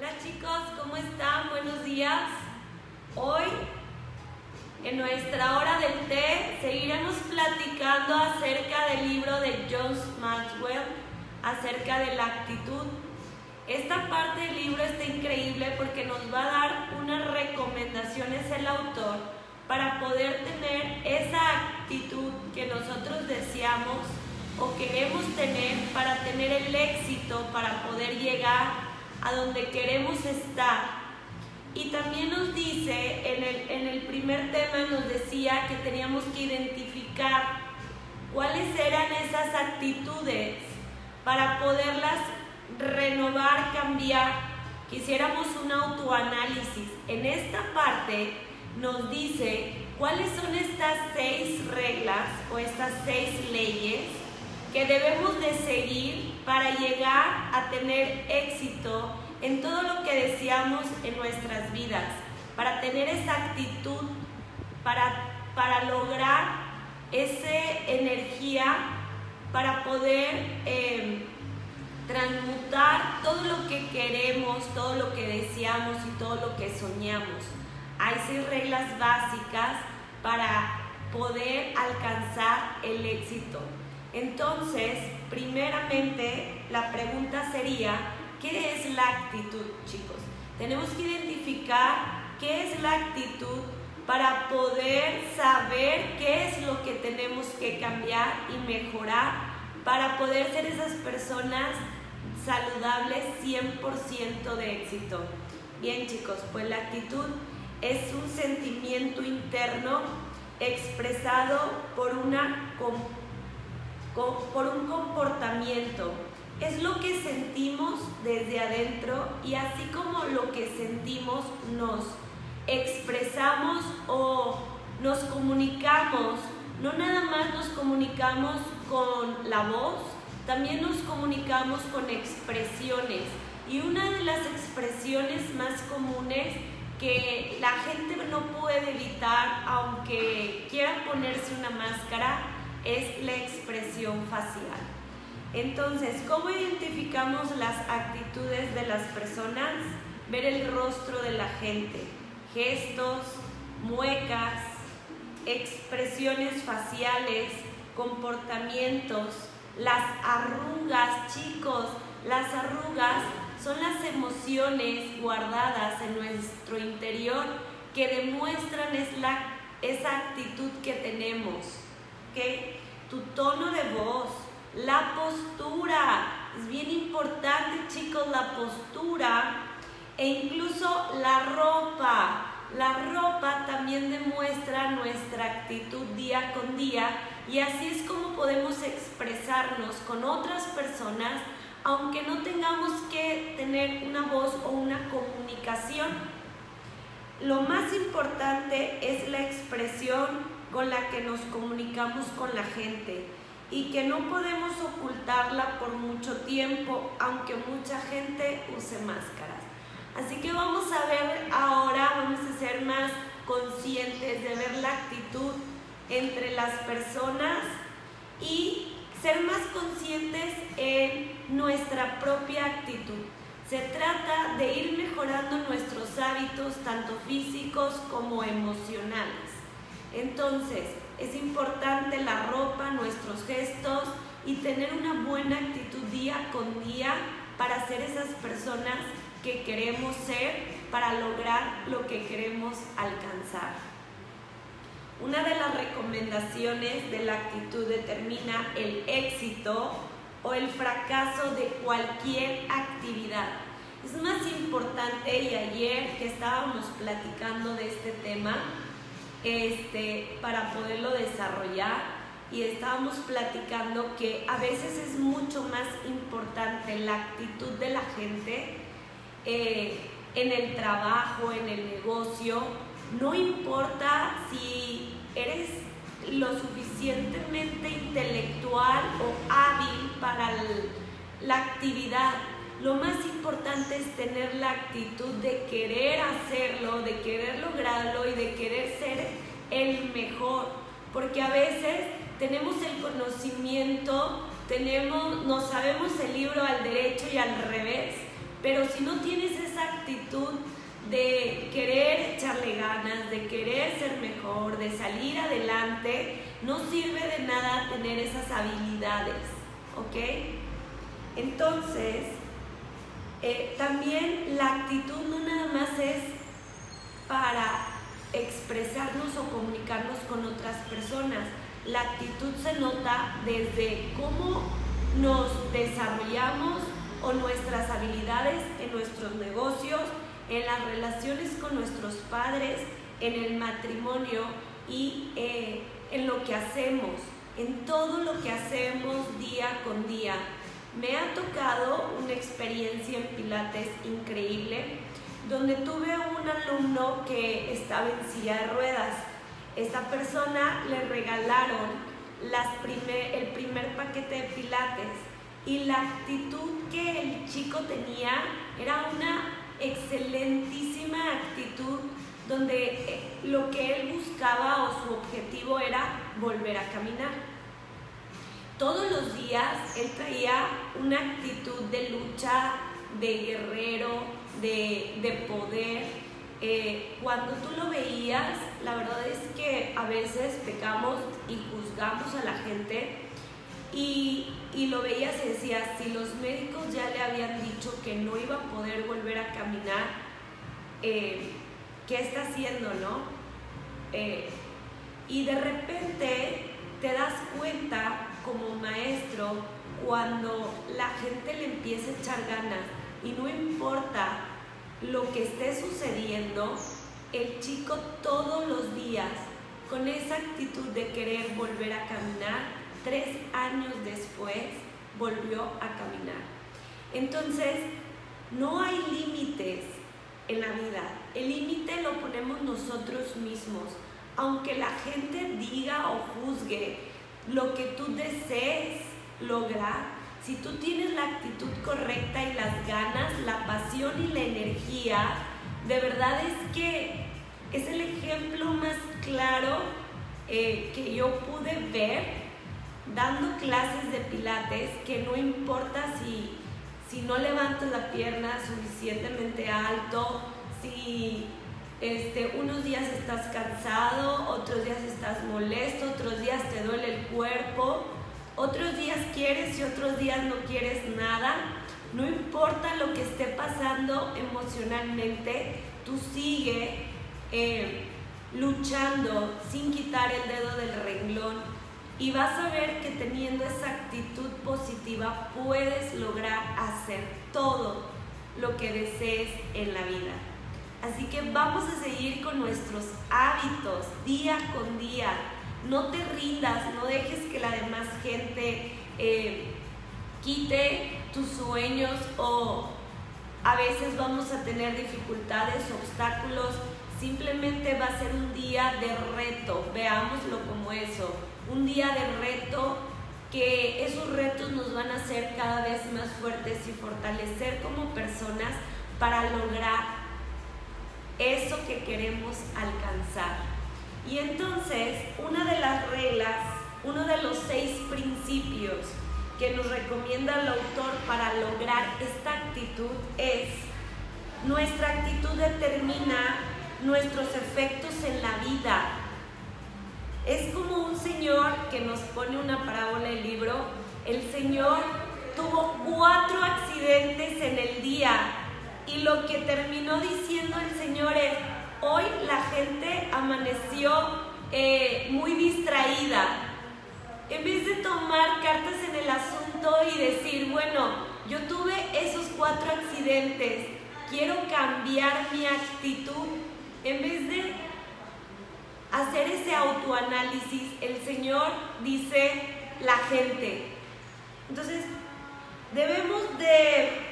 Hola chicos, ¿cómo están? Buenos días. Hoy, en nuestra hora del té, seguiremos platicando acerca del libro de John Maxwell, acerca de la actitud. Esta parte del libro está increíble porque nos va a dar unas recomendaciones el autor para poder tener esa actitud que nosotros deseamos o queremos tener para tener el éxito, para poder llegar a donde queremos estar. Y también nos dice, en el, en el primer tema nos decía que teníamos que identificar cuáles eran esas actitudes para poderlas renovar, cambiar. Quisiéramos un autoanálisis. En esta parte nos dice cuáles son estas seis reglas o estas seis leyes que debemos de seguir para llegar a tener éxito en todo lo que deseamos en nuestras vidas, para tener esa actitud, para, para lograr esa energía, para poder em, transmutar todo lo que queremos, todo lo que deseamos y todo lo que soñamos. Hay seis reglas básicas para poder alcanzar el éxito. Entonces, primeramente, la pregunta sería, ¿qué es la actitud, chicos? Tenemos que identificar qué es la actitud para poder saber qué es lo que tenemos que cambiar y mejorar para poder ser esas personas saludables 100% de éxito. Bien chicos, pues la actitud es un sentimiento interno expresado por una por un comportamiento. Es lo que sentimos desde adentro y así como lo que sentimos nos expresamos o nos comunicamos. No nada más nos comunicamos con la voz, también nos comunicamos con expresiones. Y una de las expresiones más comunes que la gente no puede evitar, aunque quiera ponerse una máscara, es la expresión facial. Entonces, ¿cómo identificamos las actitudes de las personas? Ver el rostro de la gente, gestos, muecas, expresiones faciales, comportamientos, las arrugas, chicos, las arrugas son las emociones guardadas en nuestro interior que demuestran es la, esa actitud que tenemos tu tono de voz, la postura, es bien importante chicos la postura e incluso la ropa. La ropa también demuestra nuestra actitud día con día y así es como podemos expresarnos con otras personas aunque no tengamos que tener una voz o una comunicación. Lo más importante es la expresión con la que nos comunicamos con la gente y que no podemos ocultarla por mucho tiempo, aunque mucha gente use máscaras. Así que vamos a ver ahora, vamos a ser más conscientes de ver la actitud entre las personas y ser más conscientes en nuestra propia actitud. Se trata de ir mejorando nuestros hábitos, tanto físicos como emocionales. Entonces, es importante la ropa, nuestros gestos y tener una buena actitud día con día para ser esas personas que queremos ser, para lograr lo que queremos alcanzar. Una de las recomendaciones de la actitud determina el éxito o el fracaso de cualquier actividad. Es más importante y ayer que estábamos platicando de este tema, este, para poderlo desarrollar. Y estábamos platicando que a veces es mucho más importante la actitud de la gente eh, en el trabajo, en el negocio, no importa si eres lo suficientemente intelectual o hábil para la actividad, lo más importante es tener la actitud de querer hacerlo, de querer lograrlo y de querer ser el mejor. Porque a veces tenemos el conocimiento, tenemos, no sabemos el libro al derecho y al revés, Pero si no tienes esa actitud de querer echarle ganas, de querer ser mejor, de salir adelante, no sirve de nada tener esas habilidades, ¿ok? Entonces, eh, también la actitud no nada más es para expresarnos o comunicarnos con otras personas. La actitud se nota desde cómo nos desarrollamos o nuestras habilidades en nuestros negocios, en las relaciones con nuestros padres, en el matrimonio y eh, en lo que hacemos, en todo lo que hacemos día con día. Me ha tocado una experiencia en Pilates increíble, donde tuve un alumno que estaba en silla de ruedas. Esta persona le regalaron las el primer paquete de Pilates y la actitud que el chico tenía era una excelentísima actitud donde eh, lo que él buscaba o su objetivo era volver a caminar. Todos los días él traía una actitud de lucha, de guerrero, de, poder. Eh, cuando tú lo veías, la verdad es que a veces pecamos y juzgamos a la gente y, lo veías y decías, si los médicos ya le habían dicho que no iba a poder volver a caminar, eh, ¿qué está haciendo, no? Eh, y de repente te das cuenta como maestro cuando la gente le empieza a echar ganas y no importa lo que esté sucediendo, el chico todos los días con esa actitud de querer volver a caminar, tres años después volvió a caminar. Entonces, no hay límites en la vida. El límite lo ponemos nosotros mismos. Aunque la gente diga o juzgue lo que tú desees lograr, si tú tienes la actitud correcta y las ganas, la pasión y la energía, de verdad es que es el ejemplo más claro eh, que yo pude ver dando clases de pilates que no importa si, si no levantas la pierna suficientemente alto, si este, unos días estás cansado, otros días estás molesto, otros días te duele el cuerpo, otros días quieres y otros días no quieres nada. No importa lo que esté pasando emocionalmente, tú sigue eh, luchando sin quitar el dedo del renglón y vas a ver que teniendo esa actitud positiva puedes lograr hacer todo lo que desees en la vida. Así que vamos a seguir con nuestros hábitos día con día. No te rindas, no dejes que la demás gente eh, quite tus sueños o a veces vamos a tener dificultades, obstáculos. Simplemente va a ser un día de reto, veámoslo como eso un día de reto, que esos retos nos van a hacer cada vez más fuertes y fortalecer como personas para lograr eso que queremos alcanzar. Y entonces, una de las reglas, uno de los seis principios que nos recomienda el autor para lograr esta actitud es, nuestra actitud determina nuestros efectos en la vida es como un señor que nos pone una parábola en el libro. El señor tuvo cuatro accidentes en el día y lo que terminó diciendo el señor es, hoy la gente amaneció eh, muy distraída. En vez de tomar cartas en el asunto y decir, bueno, yo tuve esos cuatro accidentes, quiero cambiar mi actitud, en vez de hacer ese autoanálisis, el Señor dice la gente. Entonces, debemos de,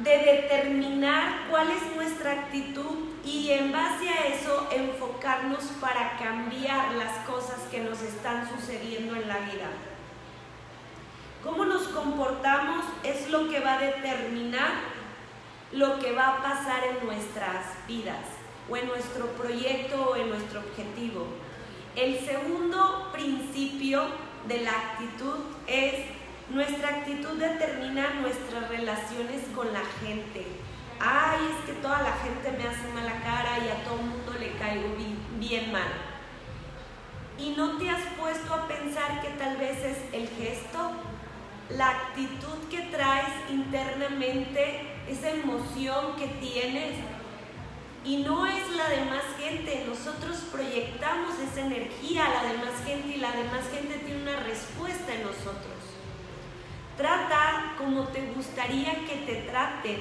de determinar cuál es nuestra actitud y en base a eso enfocarnos para cambiar las cosas que nos están sucediendo en la vida. Cómo nos comportamos es lo que va a determinar lo que va a pasar en nuestras vidas o en nuestro proyecto o en nuestro objetivo. El segundo principio de la actitud es nuestra actitud determina termina nuestras relaciones con la gente. Ay, es que toda la gente me hace mala cara y a todo el mundo le caigo bien, mal. Y no te has puesto a pensar que tal vez es el gesto, la actitud que traes internamente, esa emoción que tienes. Y no es la demás gente, nosotros proyectamos esa energía a la demás gente y la demás gente tiene una respuesta en nosotros. Trata como te gustaría que te traten.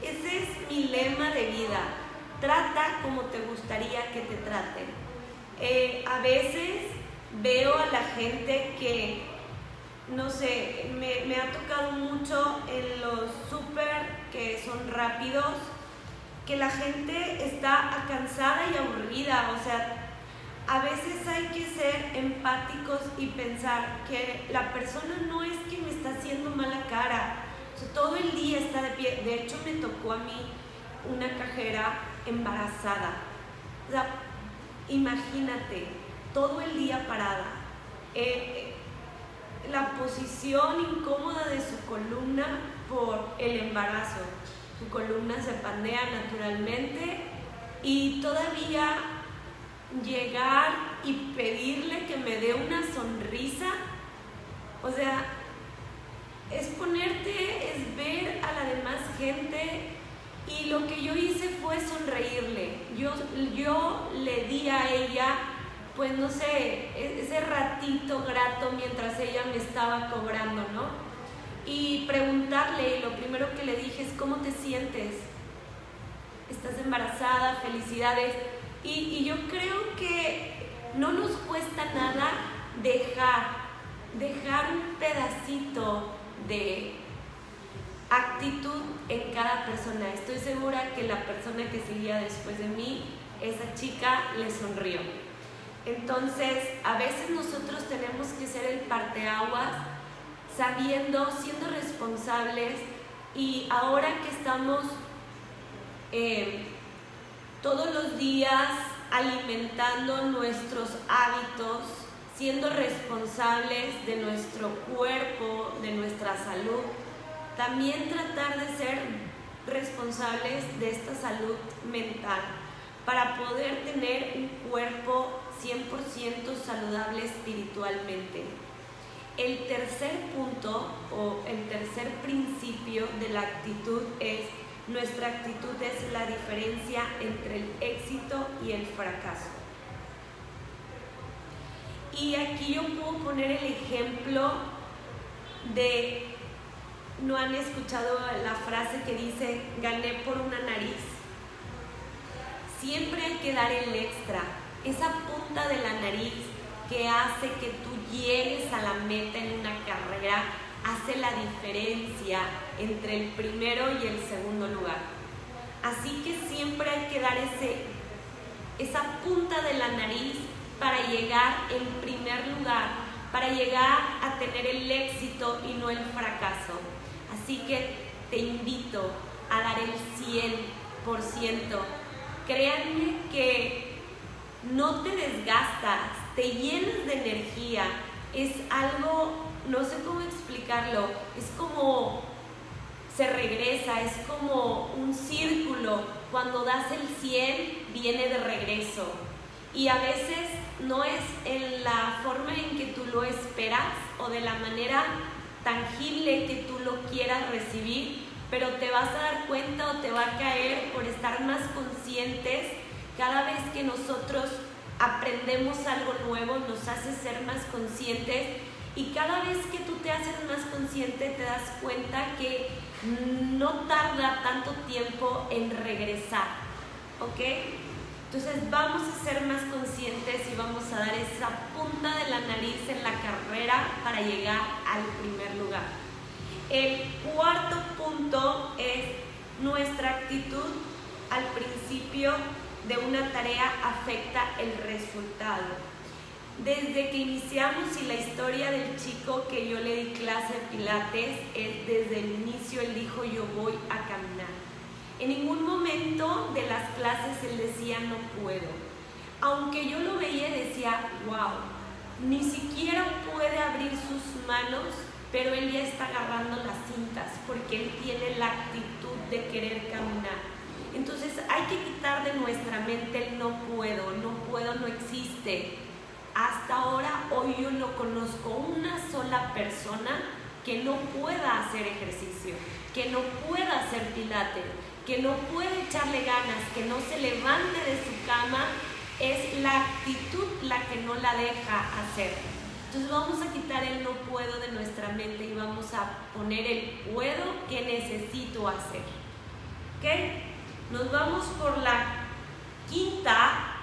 Ese es mi lema de vida. Trata como te gustaría que te traten. Eh, a veces veo a la gente que, no sé, me, me ha tocado mucho en los súper que son rápidos, que la gente está cansada y aburrida. O sea, a veces hay que ser empáticos y pensar que la persona no es que me está haciendo mala cara. todo el día está de pie. De hecho, me tocó a mí una cajera embarazada. Imagínate, todo el día parada. Eh, la posición incómoda de su columna por el embarazo. Su columna se pandea naturalmente y todavía llegar y pedirle que me dé una sonrisa, o sea, es ponerte, es ver a la demás gente y lo que yo hice fue sonreírle. Yo, yo le di a ella, pues no sé, e-, ese ratito grato mientras ella me estaba cobrando, ¿no? Y preguntarle, y lo primero que le dije es, ¿cómo te sientes? ¿Estás embarazada? Felicidades y, yo creo que no nos cuesta nada dejar, dejar un pedacito de actitud en cada persona. Estoy segura que la persona que seguía después de mí, esa chica le sonrió. Entonces, a veces nosotros tenemos que ser el parteaguas, sabiendo, siendo responsables y ahora que estamos eh, todos los días alimentando nuestros hábitos, siendo responsables de nuestro cuerpo, de nuestra salud. También tratar de ser responsables de esta salud mental para poder tener un cuerpo 100% saludable espiritualmente. El tercer punto o el tercer principio de la actitud es nuestra actitud es la diferencia entre el éxito y el fracaso. Y aquí yo puedo poner el ejemplo de, ¿no han escuchado la frase que dice, gané por una nariz? Siempre hay que dar el extra, esa punta de la nariz que hace que tú llegues a la meta en una carrera hace la diferencia entre el primero y el segundo lugar. Así que siempre hay que dar ese, esa punta de la nariz para llegar en primer lugar, para llegar a tener el éxito y no el fracaso. Así que te invito a dar el 100%. Créanme que no te desgastas, te llenas de energía. Es algo no sé cómo explicarlo, es como se regresa, es como un círculo, cuando das el 100 viene de regreso. Y a veces no es en la forma en que tú lo esperas o de la manera tangible que tú lo quieras recibir, pero te vas a dar cuenta o te va a caer por estar más conscientes. Cada vez que nosotros aprendemos algo nuevo, nos hace ser más conscientes y cada vez que tú te haces más consciente te das cuenta que no tarda tanto tiempo en regresar, ¿ok? Entonces vamos a ser más conscientes y vamos a dar esa punta de la nariz en la carrera para llegar al primer lugar. El cuarto punto es nuestra actitud al principio de una tarea afecta el resultado desde que iniciamos y la historia del chico que yo le di clase de Pilates es desde el inicio él dijo yo voy a caminar. En ningún momento de las clases él decía no puedo. Aunque yo lo veía decía wow, ni siquiera puede abrir sus manos, pero él ya está agarrando las cintas porque él tiene la actitud de querer caminar. Entonces hay que quitar de nuestra mente el no puedo, no puedo, no existe hasta ahora, hoy yo no conozco una sola persona que no pueda hacer ejercicio, que no pueda hacer pilates, que no puede echarle ganas, que no se levante de su cama, es la actitud la que no la deja hacer. Entonces vamos a quitar el no puedo de nuestra mente y vamos a poner el puedo que necesito hacer. ¿Ok? Nos vamos por la quinta,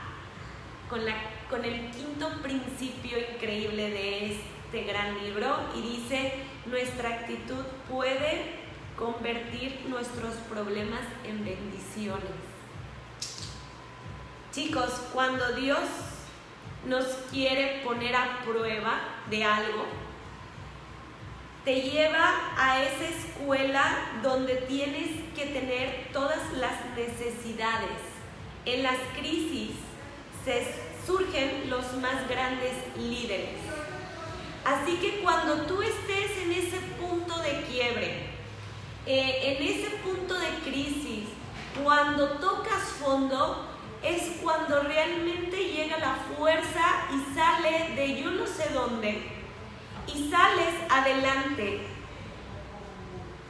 con, la, con el quinto principio increíble de este gran libro y dice, nuestra actitud puede convertir nuestros problemas en bendiciones. Chicos, cuando Dios nos quiere poner a prueba de algo, te lleva a esa escuela donde tienes que tener todas las necesidades. En las crisis se surgen los más grandes líderes. Así que cuando tú estés en ese punto de quiebre, eh, en ese punto de crisis, cuando tocas fondo, es cuando realmente llega la fuerza y sale de yo no sé dónde y sales adelante.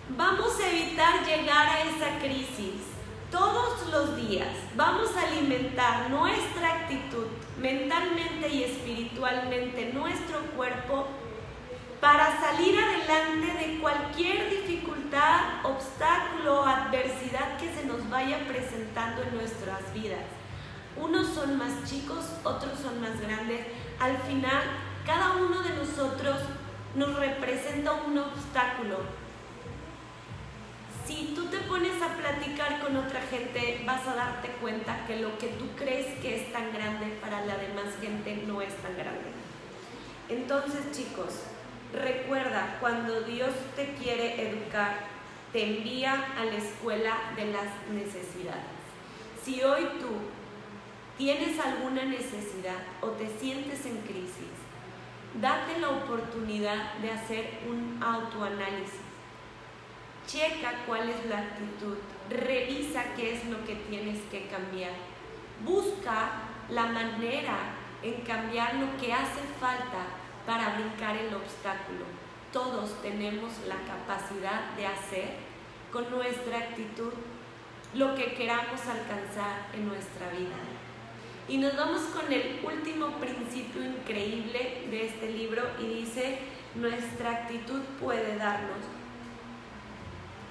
Vamos a evitar llegar a esa crisis todos los días. Vamos a alimentar nuestra actitud mentalmente y espiritualmente, nuestro cuerpo para salir adelante de cualquier dificultad, obstáculo, adversidad que se nos vaya presentando en nuestras vidas. Unos son más chicos, otros son más grandes. Al final, cada uno de nosotros nos representa un obstáculo. Si tú te pones a platicar con otra gente, vas a darte cuenta que lo que tú crees que es tan grande para la demás gente no es tan grande. Entonces, chicos, Recuerda, cuando Dios te quiere educar, te envía a la escuela de las necesidades. Si hoy tú tienes alguna necesidad o te sientes en crisis, date la oportunidad de hacer un autoanálisis. Checa cuál es la actitud, revisa qué es lo que tienes que cambiar. Busca la manera en cambiar lo que hace falta para brincar el obstáculo. Todos tenemos la capacidad de hacer con nuestra actitud lo que queramos alcanzar en nuestra vida. Y nos vamos con el último principio increíble de este libro y dice, nuestra actitud puede darnos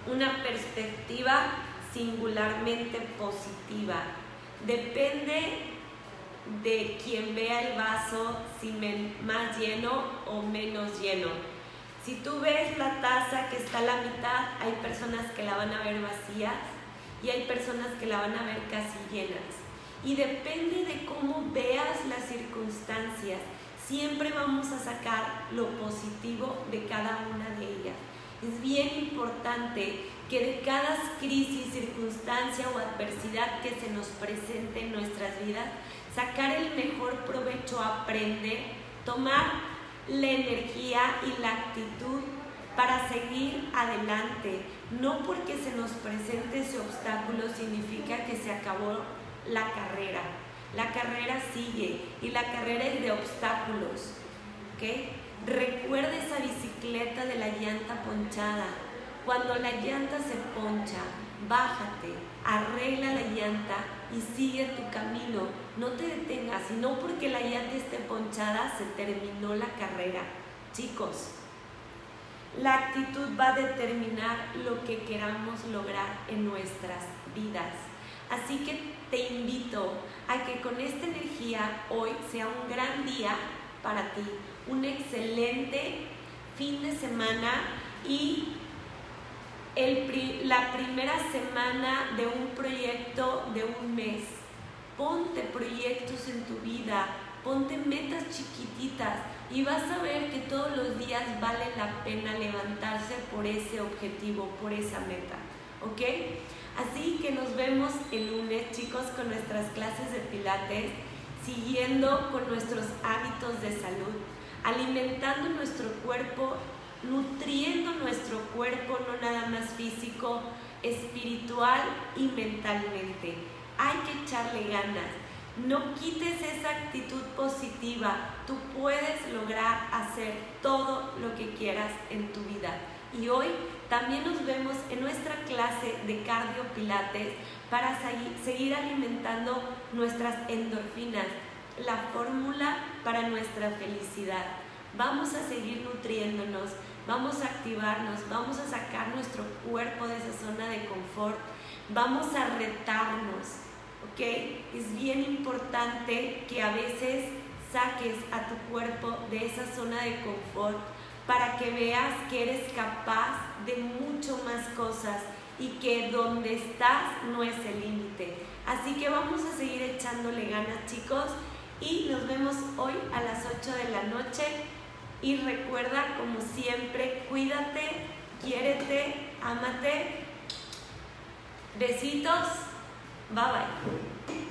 una perspectiva singularmente positiva. Depende de quien vea el vaso si más lleno o menos lleno. Si tú ves la taza que está a la mitad, hay personas que la van a ver vacías y hay personas que la van a ver casi llenas. Y depende de cómo veas las circunstancias, siempre vamos a sacar lo positivo de cada una de ellas. Es bien importante que de cada crisis, circunstancia o adversidad que se nos presente en nuestras vidas, sacar el mejor provecho, aprender, tomar la energía y la actitud para seguir adelante. No porque se nos presente ese obstáculo significa que se acabó la carrera. La carrera sigue y la carrera es de obstáculos. ¿okay? Recuerda esa bicicleta de la llanta ponchada. Cuando la llanta se poncha, bájate, arregla la llanta y sigue tu camino. No te detengas, sino porque la llanta esté ponchada, se terminó la carrera. Chicos, la actitud va a determinar lo que queramos lograr en nuestras vidas. Así que te invito a que con esta energía hoy sea un gran día para ti, un excelente fin de semana y la primera semana de un proyecto de un mes. Ponte proyectos en tu vida, ponte metas chiquititas y vas a ver que todos los días vale la pena levantarse por ese objetivo, por esa meta. ¿Ok? Así que nos vemos el lunes, chicos, con nuestras clases de pilates, siguiendo con nuestros hábitos de salud, alimentando nuestro cuerpo nutriendo nuestro cuerpo, no nada más físico, espiritual y mentalmente. hay que echarle ganas. No quites esa actitud positiva. Tú puedes lograr hacer todo lo que quieras en tu vida. Y hoy también nos vemos en nuestra clase de cardio pilates para seguir alimentando nuestras endorfinas, la fórmula para nuestra felicidad. Vamos a seguir nutriéndonos, vamos a activarnos, vamos a sacar nuestro cuerpo de esa zona de confort, vamos a retarnos, ¿ok? Es bien importante que a veces saques a tu cuerpo de esa zona de confort para que veas que eres capaz de mucho más cosas y que donde estás no es el límite. Así que vamos a seguir echándole ganas chicos y nos vemos hoy a las 8 de la noche y recuerda como siempre, cuídate, quiérete, ámate. Besitos, bye bye.